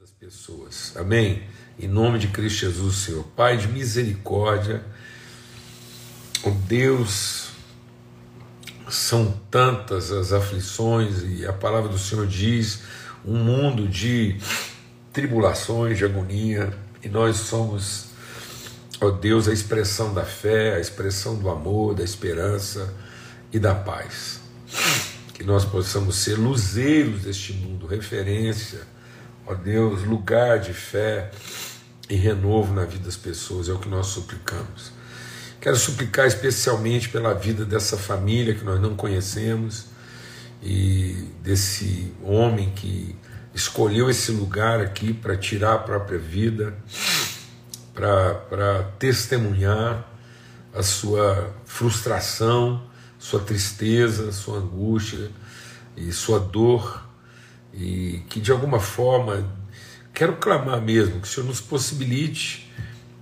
das pessoas. Amém? Em nome de Cristo Jesus, Senhor. Pai de misericórdia, o Deus, são tantas as aflições, e a palavra do Senhor diz: um mundo de tribulações, de agonia, e nós somos, ó Deus, a expressão da fé, a expressão do amor, da esperança e da paz. Que nós possamos ser luzeiros deste mundo, referência Ó Deus, lugar de fé e renovo na vida das pessoas, é o que nós suplicamos. Quero suplicar especialmente pela vida dessa família que nós não conhecemos e desse homem que escolheu esse lugar aqui para tirar a própria vida, para testemunhar a sua frustração, sua tristeza, sua angústia e sua dor e que de alguma forma quero clamar mesmo que o Senhor nos possibilite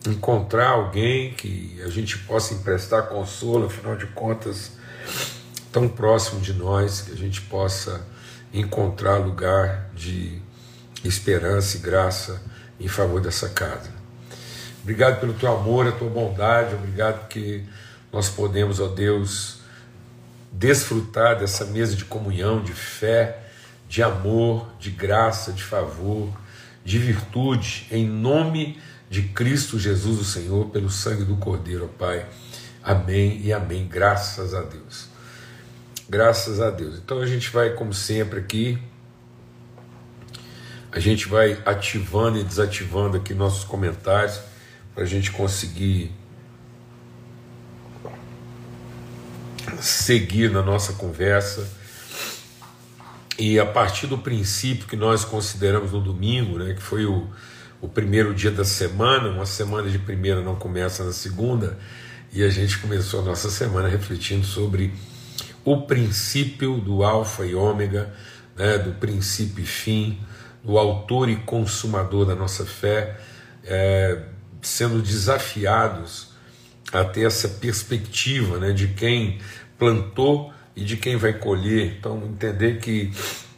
encontrar alguém que a gente possa emprestar consolo, afinal de contas, tão próximo de nós, que a gente possa encontrar lugar de esperança e graça em favor dessa casa. Obrigado pelo teu amor, a tua bondade, obrigado porque nós podemos, ó Deus, desfrutar dessa mesa de comunhão, de fé, de amor, de graça, de favor, de virtude, em nome de Cristo Jesus, o Senhor, pelo sangue do Cordeiro, ó Pai. Amém e amém. Graças a Deus. Graças a Deus. Então a gente vai, como sempre, aqui. A gente vai ativando e desativando aqui nossos comentários para a gente conseguir seguir na nossa conversa e a partir do princípio que nós consideramos no domingo, né, que foi o, o primeiro dia da semana, uma semana de primeira não começa na segunda, e a gente começou a nossa semana refletindo sobre o princípio do Alfa e Ômega, né, do princípio e fim, do autor e consumador da nossa fé, é, sendo desafiados a ter essa perspectiva né, de quem plantou e de quem vai colher. Então, entender que,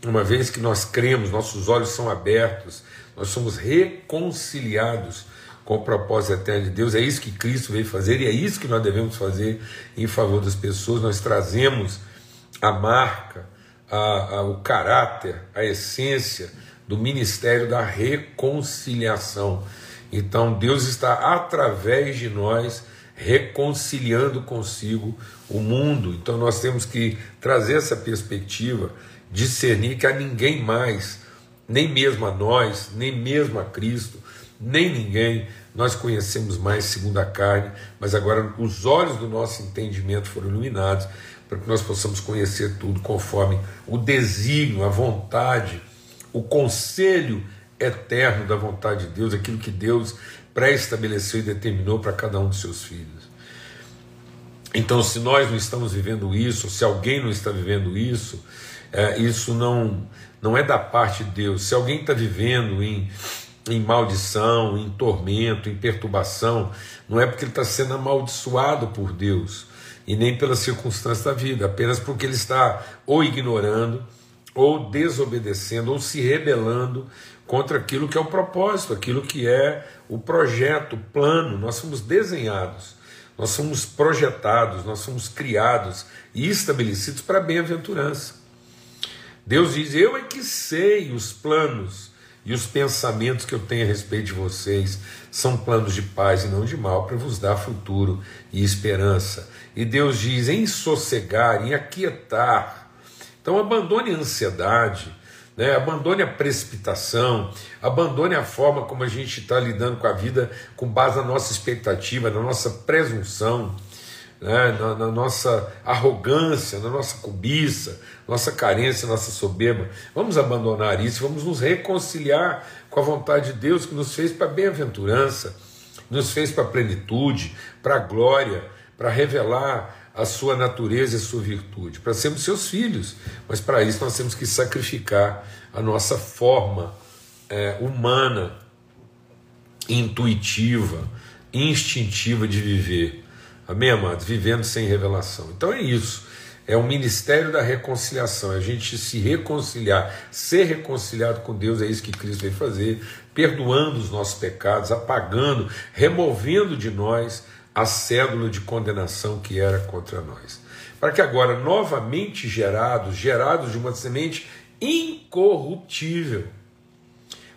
uma vez que nós cremos, nossos olhos são abertos, nós somos reconciliados com o propósito eterno de Deus. É isso que Cristo veio fazer e é isso que nós devemos fazer em favor das pessoas. Nós trazemos a marca, a, a, o caráter, a essência do ministério da reconciliação. Então, Deus está através de nós reconciliando consigo o mundo. Então nós temos que trazer essa perspectiva, discernir que a ninguém mais, nem mesmo a nós, nem mesmo a Cristo, nem ninguém nós conhecemos mais segundo a carne, mas agora os olhos do nosso entendimento foram iluminados para que nós possamos conhecer tudo conforme o desígnio, a vontade, o conselho eterno da vontade de Deus, aquilo que Deus pré-estabeleceu e determinou para cada um de seus filhos. Então, se nós não estamos vivendo isso, se alguém não está vivendo isso, é, isso não, não é da parte de Deus. Se alguém está vivendo em, em maldição, em tormento, em perturbação, não é porque ele está sendo amaldiçoado por Deus e nem pelas circunstâncias da vida, apenas porque ele está ou ignorando, ou desobedecendo, ou se rebelando contra aquilo que é o propósito, aquilo que é o projeto, o plano. Nós somos desenhados, nós somos projetados, nós somos criados e estabelecidos para a bem-aventurança. Deus diz: Eu é que sei os planos e os pensamentos que eu tenho a respeito de vocês são planos de paz e não de mal, para vos dar futuro e esperança. E Deus diz: em sossegar, em aquietar. Então abandone a ansiedade né? Abandone a precipitação, abandone a forma como a gente está lidando com a vida com base na nossa expectativa, na nossa presunção, né? na, na nossa arrogância, na nossa cobiça, nossa carência, nossa soberba. Vamos abandonar isso, vamos nos reconciliar com a vontade de Deus que nos fez para a bem-aventurança, nos fez para a plenitude, para a glória, para revelar a sua natureza e a sua virtude, para sermos seus filhos, mas para isso nós temos que sacrificar a nossa forma é, humana, intuitiva, instintiva de viver. Amém, amados? Vivendo sem revelação. Então é isso. é o ministério da reconciliação, é a gente se reconciliar, ser reconciliado com Deus, é isso que Cristo veio fazer, perdoando os nossos pecados, apagando, removendo de nós a cédula de condenação que era contra nós. Para que agora, novamente gerados, gerados de uma semente incorruptível,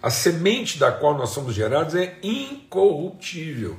a semente da qual nós somos gerados é incorruptível.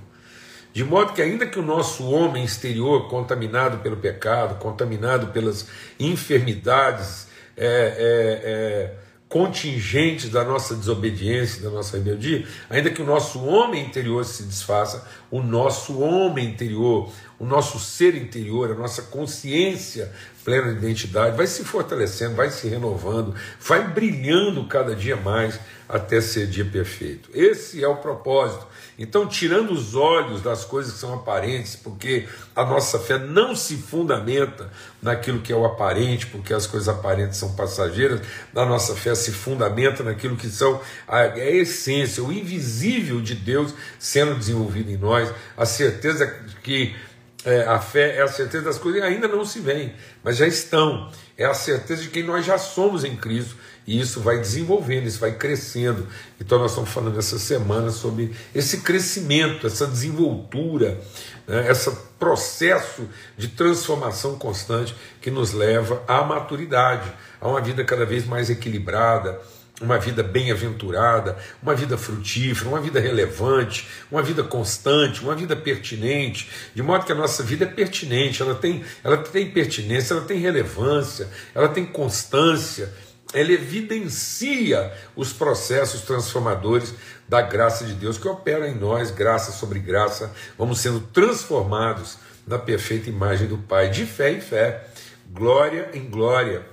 De modo que, ainda que o nosso homem exterior, contaminado pelo pecado, contaminado pelas enfermidades é, é, é, contingentes da nossa desobediência, da nossa rebeldia, ainda que o nosso homem interior se desfaça, o nosso homem interior, o nosso ser interior, a nossa consciência plena de identidade vai se fortalecendo, vai se renovando, vai brilhando cada dia mais até ser dia perfeito. Esse é o propósito então, tirando os olhos das coisas que são aparentes, porque a nossa fé não se fundamenta naquilo que é o aparente, porque as coisas aparentes são passageiras, a nossa fé se fundamenta naquilo que são a, a essência, o invisível de Deus sendo desenvolvido em nós, a certeza que é, a fé é a certeza das coisas que ainda não se veem, mas já estão. É a certeza de quem nós já somos em Cristo e isso vai desenvolvendo, isso vai crescendo. Então, nós estamos falando essa semana sobre esse crescimento, essa desenvoltura, né, esse processo de transformação constante que nos leva à maturidade, a uma vida cada vez mais equilibrada, uma vida bem-aventurada, uma vida frutífera, uma vida relevante, uma vida constante, uma vida pertinente, de modo que a nossa vida é pertinente, ela tem, ela tem pertinência, ela tem relevância, ela tem constância ela evidencia os processos transformadores da graça de Deus que opera em nós, graça sobre graça, vamos sendo transformados na perfeita imagem do Pai, de fé em fé, glória em glória.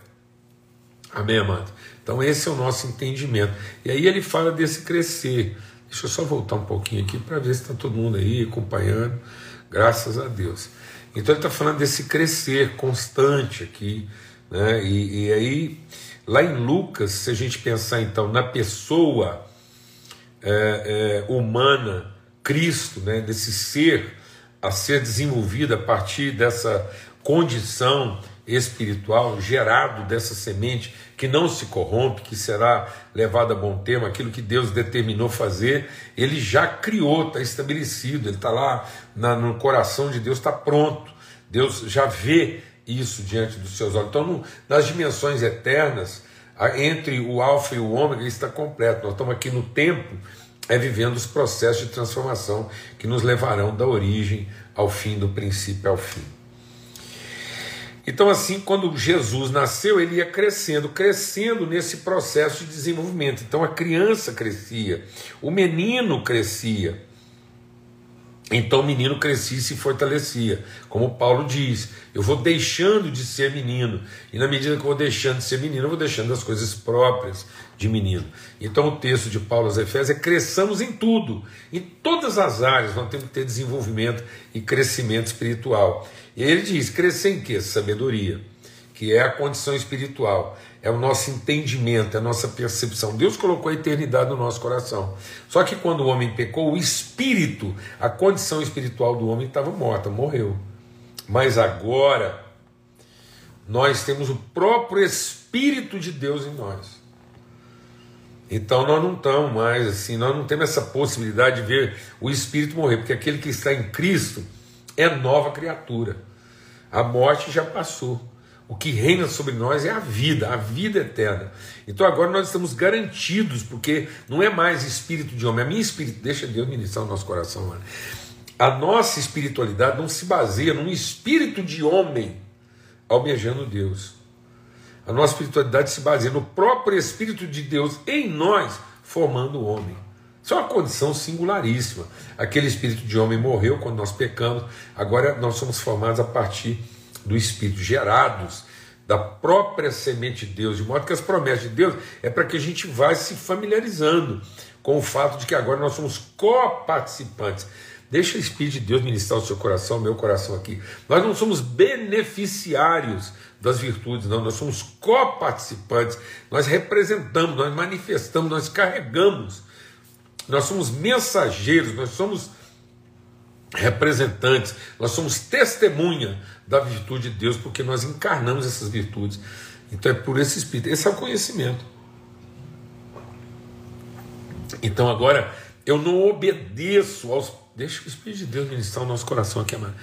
Amém, amado? Então, esse é o nosso entendimento. E aí ele fala desse crescer. Deixa eu só voltar um pouquinho aqui para ver se está todo mundo aí acompanhando. Graças a Deus. Então, ele está falando desse crescer constante aqui. Né? E, e aí Lá em Lucas, se a gente pensar então na pessoa é, é, humana, Cristo, né, desse ser a ser desenvolvido a partir dessa condição espiritual, gerado dessa semente que não se corrompe, que será levado a bom termo, aquilo que Deus determinou fazer, ele já criou, está estabelecido, ele está lá na, no coração de Deus, está pronto. Deus já vê isso diante dos seus olhos. Então, nas dimensões eternas, entre o alfa e o ômega está completo. Nós estamos aqui no tempo, é vivendo os processos de transformação que nos levarão da origem ao fim, do princípio ao fim. Então, assim, quando Jesus nasceu, ele ia crescendo, crescendo nesse processo de desenvolvimento. Então, a criança crescia, o menino crescia. Então o menino crescia e se fortalecia. Como Paulo diz, eu vou deixando de ser menino. E na medida que eu vou deixando de ser menino, eu vou deixando as coisas próprias de menino. Então o texto de Paulo aos Efésios é cresçamos em tudo. Em todas as áreas nós temos que ter desenvolvimento e crescimento espiritual. E ele diz, crescer em quê? Sabedoria, que é a condição espiritual é o nosso entendimento, é a nossa percepção. Deus colocou a eternidade no nosso coração. Só que quando o homem pecou, o espírito, a condição espiritual do homem estava morta, morreu. Mas agora, nós temos o próprio Espírito de Deus em nós. Então nós não estamos mais assim, nós não temos essa possibilidade de ver o Espírito morrer, porque aquele que está em Cristo é nova criatura. A morte já passou. O que reina sobre nós é a vida, a vida eterna. Então agora nós estamos garantidos, porque não é mais espírito de homem. A minha espírito, deixa Deus ministrar o nosso coração. Mano. A nossa espiritualidade não se baseia num espírito de homem almejando Deus. A nossa espiritualidade se baseia no próprio Espírito de Deus em nós, formando o homem. Isso é uma condição singularíssima. Aquele espírito de homem morreu quando nós pecamos, agora nós somos formados a partir do Espírito, gerados da própria semente de Deus, de modo que as promessas de Deus é para que a gente vá se familiarizando com o fato de que agora nós somos coparticipantes. Deixa o Espírito de Deus ministrar o seu coração, o meu coração aqui. Nós não somos beneficiários das virtudes, não, nós somos coparticipantes. Nós representamos, nós manifestamos, nós carregamos. Nós somos mensageiros, nós somos representantes, nós somos testemunha da virtude de Deus, porque nós encarnamos essas virtudes. Então é por esse Espírito. Esse é o conhecimento. Então agora, eu não obedeço aos. Deixa o Espírito de Deus ministrar o nosso coração aqui, amado.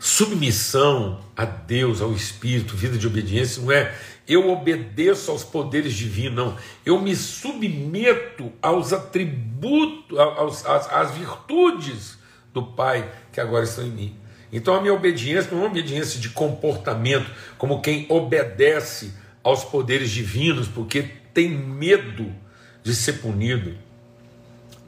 Submissão a Deus, ao Espírito, vida de obediência, não é eu obedeço aos poderes divinos, não. Eu me submeto aos atributos, aos, às, às virtudes do Pai que agora estão em mim. Então a minha obediência não é uma obediência de comportamento, como quem obedece aos poderes divinos porque tem medo de ser punido.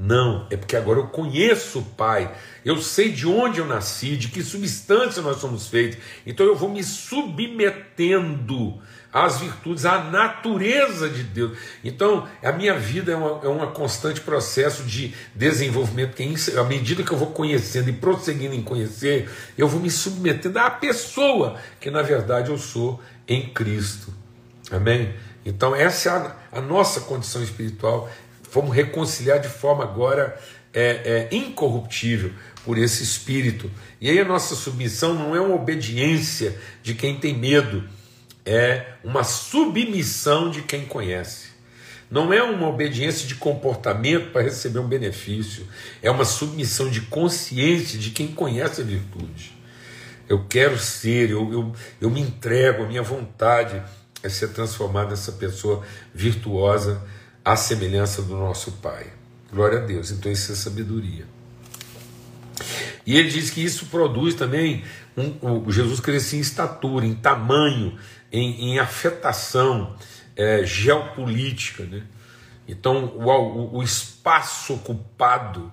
Não, é porque agora eu conheço o Pai, eu sei de onde eu nasci, de que substância nós somos feitos, então eu vou me submetendo às virtudes, à natureza de Deus. Então, a minha vida é um é uma constante processo de desenvolvimento, que à medida que eu vou conhecendo e prosseguindo em conhecer, eu vou me submetendo à pessoa que na verdade eu sou em Cristo. Amém? Então, essa é a, a nossa condição espiritual. Vamos reconciliar de forma agora é, é, incorruptível por esse espírito. E aí a nossa submissão não é uma obediência de quem tem medo é uma submissão de quem conhece. Não é uma obediência de comportamento para receber um benefício, é uma submissão de consciência de quem conhece a virtude. Eu quero ser, eu, eu, eu me entrego, a minha vontade é ser transformado nessa pessoa virtuosa à semelhança do nosso Pai. Glória a Deus. Então, isso é sabedoria. E ele diz que isso produz também um, um Jesus crescia em estatura, em tamanho, em, em afetação é, geopolítica. Né? Então, o, o, o espaço ocupado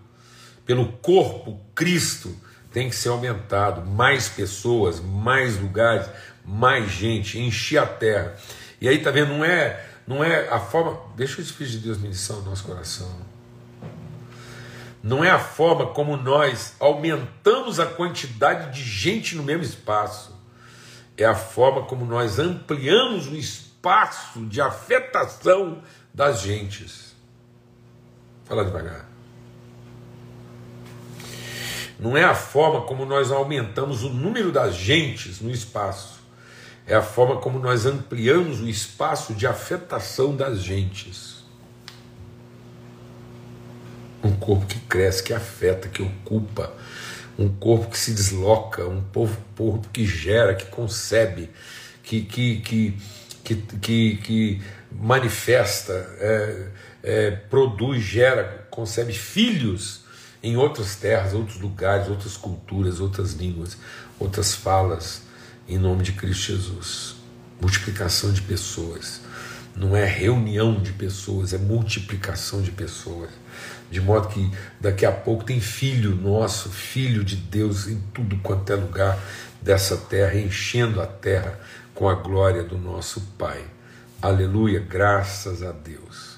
pelo corpo Cristo tem que ser aumentado. Mais pessoas, mais lugares, mais gente, encher a terra. E aí, tá vendo? Não é, não é a forma. Deixa o Espírito de Deus ministrar o nosso coração. Não é a forma como nós aumentamos a quantidade de gente no mesmo espaço é a forma como nós ampliamos o espaço de afetação das gentes. Fala devagar. Não é a forma como nós aumentamos o número das gentes no espaço. É a forma como nós ampliamos o espaço de afetação das gentes. Um corpo que cresce, que afeta, que ocupa, um corpo que se desloca, um povo, corpo que gera, que concebe, que, que, que, que, que, que manifesta, é, é, produz, gera, concebe filhos em outras terras, outros lugares, outras culturas, outras línguas, outras falas, em nome de Cristo Jesus. Multiplicação de pessoas. Não é reunião de pessoas, é multiplicação de pessoas de modo que daqui a pouco tem filho nosso, filho de Deus em tudo quanto é lugar dessa terra, enchendo a terra com a glória do nosso Pai. Aleluia, graças a Deus.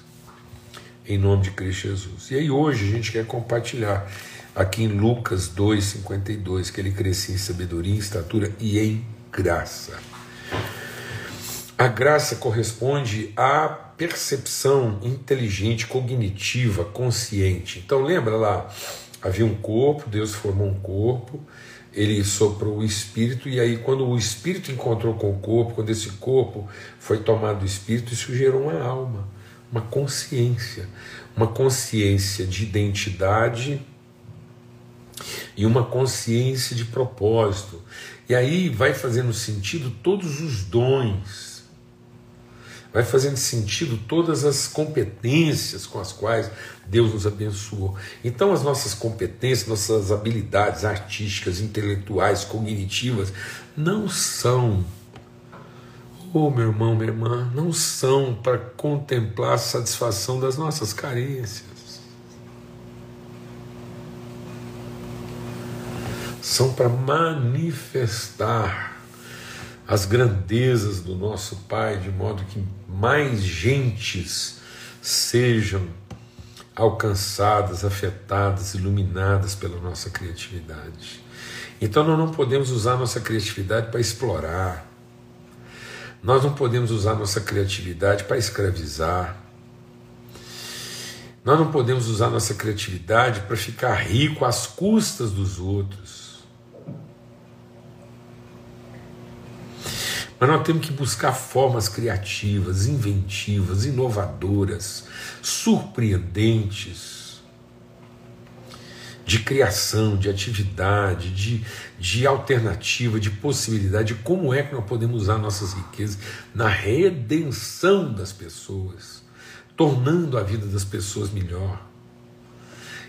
Em nome de Cristo Jesus. E aí hoje a gente quer compartilhar aqui em Lucas 2:52 que ele crescia em sabedoria, em estatura e em graça. A graça corresponde a percepção inteligente, cognitiva, consciente. Então lembra lá, havia um corpo, Deus formou um corpo, ele soprou o espírito, e aí, quando o espírito encontrou com o corpo, quando esse corpo foi tomado do espírito, isso gerou uma alma, uma consciência, uma consciência de identidade e uma consciência de propósito. E aí vai fazendo sentido todos os dons vai fazendo sentido todas as competências com as quais Deus nos abençoou. Então, as nossas competências, nossas habilidades artísticas, intelectuais, cognitivas, não são, oh meu irmão, minha irmã, não são para contemplar a satisfação das nossas carências. São para manifestar as grandezas do nosso Pai, de modo que mais gentes sejam alcançadas, afetadas, iluminadas pela nossa criatividade. Então nós não podemos usar nossa criatividade para explorar, nós não podemos usar nossa criatividade para escravizar, Nós não podemos usar nossa criatividade para ficar rico às custas dos outros. Mas nós temos que buscar formas criativas, inventivas, inovadoras, surpreendentes de criação, de atividade, de, de alternativa, de possibilidade, de como é que nós podemos usar nossas riquezas na redenção das pessoas, tornando a vida das pessoas melhor.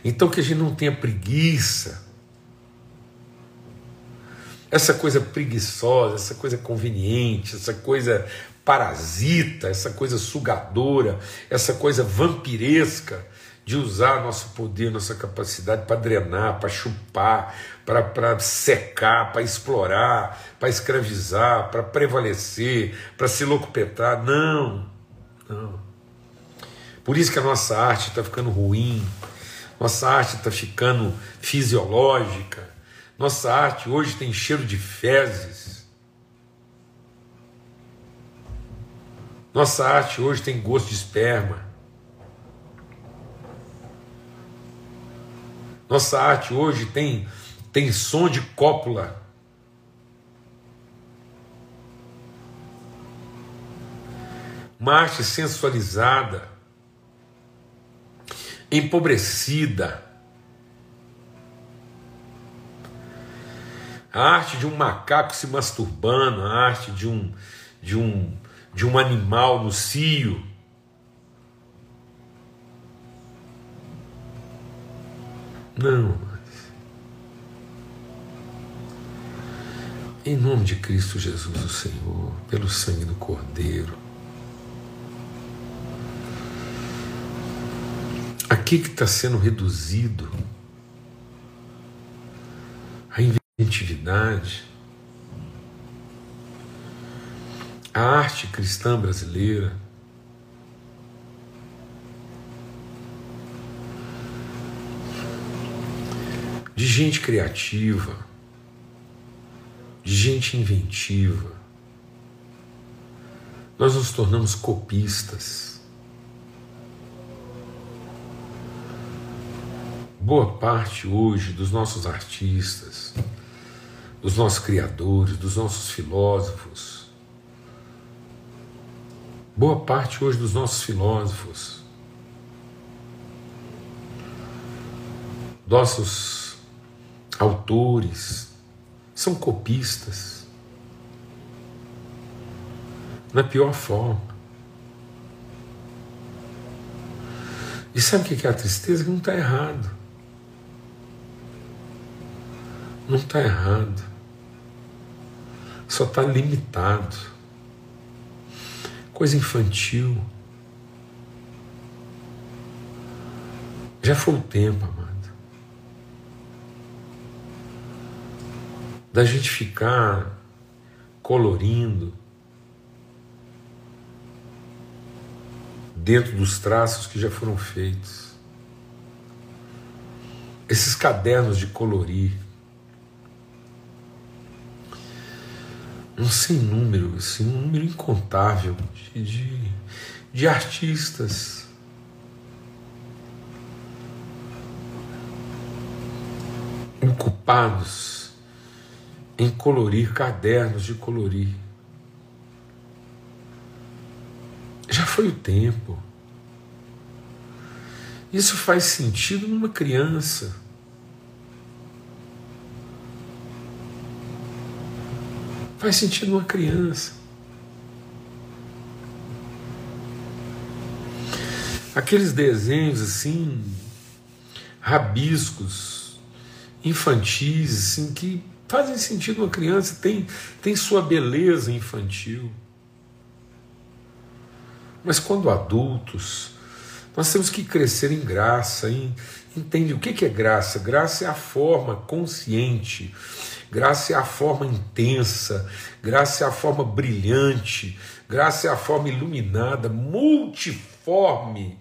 Então que a gente não tenha preguiça, essa coisa preguiçosa, essa coisa conveniente, essa coisa parasita, essa coisa sugadora, essa coisa vampiresca de usar nosso poder, nossa capacidade para drenar, para chupar, para secar, para explorar, para escravizar, para prevalecer, para se locupetrar. Não, não. Por isso que a nossa arte está ficando ruim, nossa arte está ficando fisiológica, nossa arte hoje tem cheiro de fezes. Nossa arte hoje tem gosto de esperma. Nossa arte hoje tem, tem som de cópula. Uma arte sensualizada, empobrecida. A arte de um macaco se masturbando, a arte de um, de um, de um animal no cio. Não, Em nome de Cristo Jesus, o Senhor, pelo sangue do Cordeiro. Aqui que está sendo reduzido a inventividade, a arte cristã brasileira, de gente criativa, de gente inventiva. Nós nos tornamos copistas. Boa parte hoje dos nossos artistas, dos nossos criadores, dos nossos filósofos, boa parte hoje dos nossos filósofos, nossos autores, são copistas. Na pior forma. E sabe o que é a tristeza? Que não está errado. Não está errado. Só está limitado. Coisa infantil. Já foi o tempo, amado. da gente ficar colorindo dentro dos traços que já foram feitos. Esses cadernos de colorir, um sem número, assim, um número incontável de, de, de artistas. Ocupados em colorir cadernos de colorir. Já foi o tempo. Isso faz sentido numa criança. Faz sentido numa criança. Aqueles desenhos assim, rabiscos, infantis, assim, que fazem sentido uma criança, tem, tem sua beleza infantil. Mas quando adultos, nós temos que crescer em graça, entende o que é graça? Graça é a forma consciente, graça é a forma intensa, graça é a forma brilhante, graça é a forma iluminada, multiforme.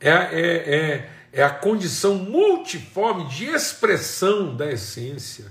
É, é, é, é a condição multiforme de expressão da essência.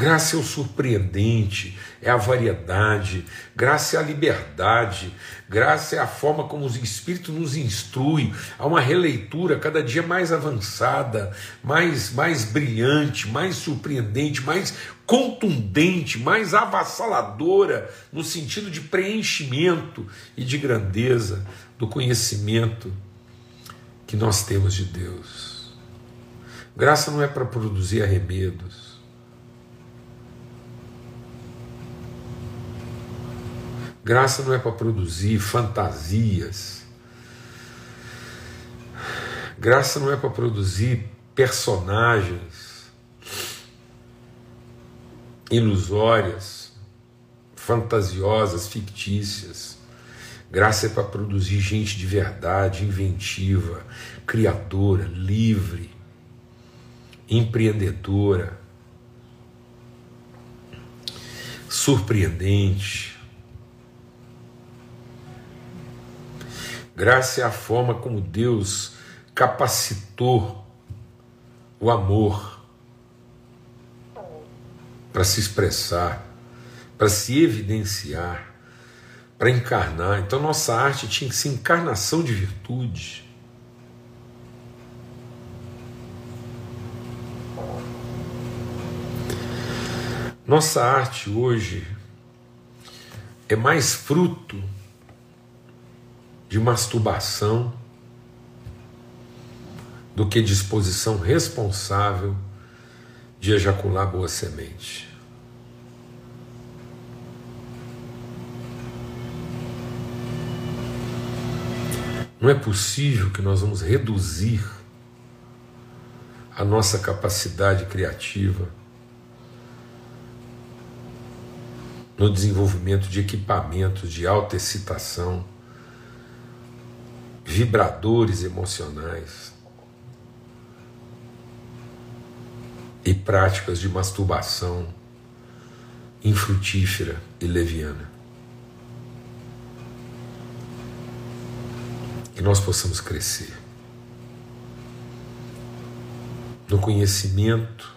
Graça é o surpreendente, é a variedade, graça é a liberdade, graça é a forma como o Espírito nos instrui a uma releitura cada dia mais avançada, mais, mais brilhante, mais surpreendente, mais contundente, mais avassaladora, no sentido de preenchimento e de grandeza do conhecimento que nós temos de Deus. Graça não é para produzir arremedos. Graça não é para produzir fantasias. Graça não é para produzir personagens ilusórias, fantasiosas, fictícias. Graça é para produzir gente de verdade, inventiva, criadora, livre, empreendedora, surpreendente Graça é a forma como Deus capacitou o amor para se expressar, para se evidenciar, para encarnar. Então, nossa arte tinha que ser encarnação de virtude. Nossa arte hoje é mais fruto de masturbação do que disposição responsável de ejacular boa semente. Não é possível que nós vamos reduzir a nossa capacidade criativa no desenvolvimento de equipamentos de alta excitação vibradores emocionais e práticas de masturbação infrutífera e leviana. Que nós possamos crescer no conhecimento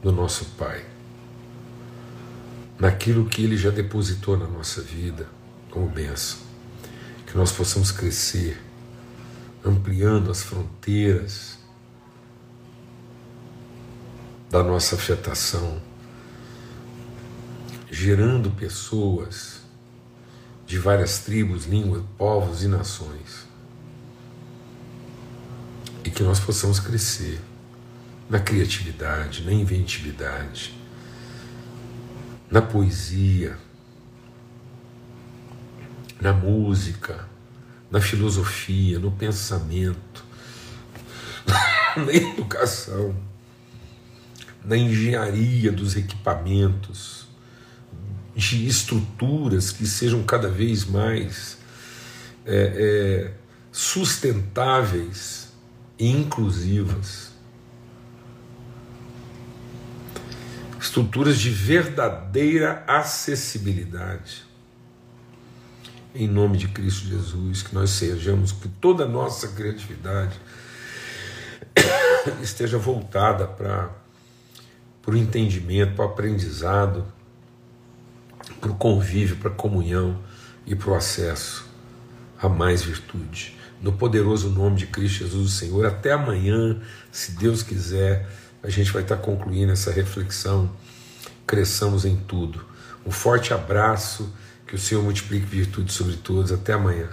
do nosso Pai, naquilo que Ele já depositou na nossa vida como bênção que nós possamos crescer, ampliando as fronteiras da nossa afetação, gerando pessoas de várias tribos, línguas, povos e nações. E que nós possamos crescer na criatividade, na inventividade, na poesia, na música, na filosofia, no pensamento, na educação, na engenharia dos equipamentos, de estruturas que sejam cada vez mais é, é, sustentáveis e inclusivas. Estruturas de verdadeira acessibilidade em nome de Cristo Jesus, que nós sejamos, que toda a nossa criatividade esteja voltada para o entendimento, para o aprendizado, para o convívio, para a comunhão e para o acesso a mais virtude. No poderoso nome de Cristo Jesus, o Senhor, até amanhã, se Deus quiser, a gente vai estar concluindo essa reflexão. Cresçamos em tudo. Um forte abraço que o Senhor multiplique virtude sobre todos. Até amanhã.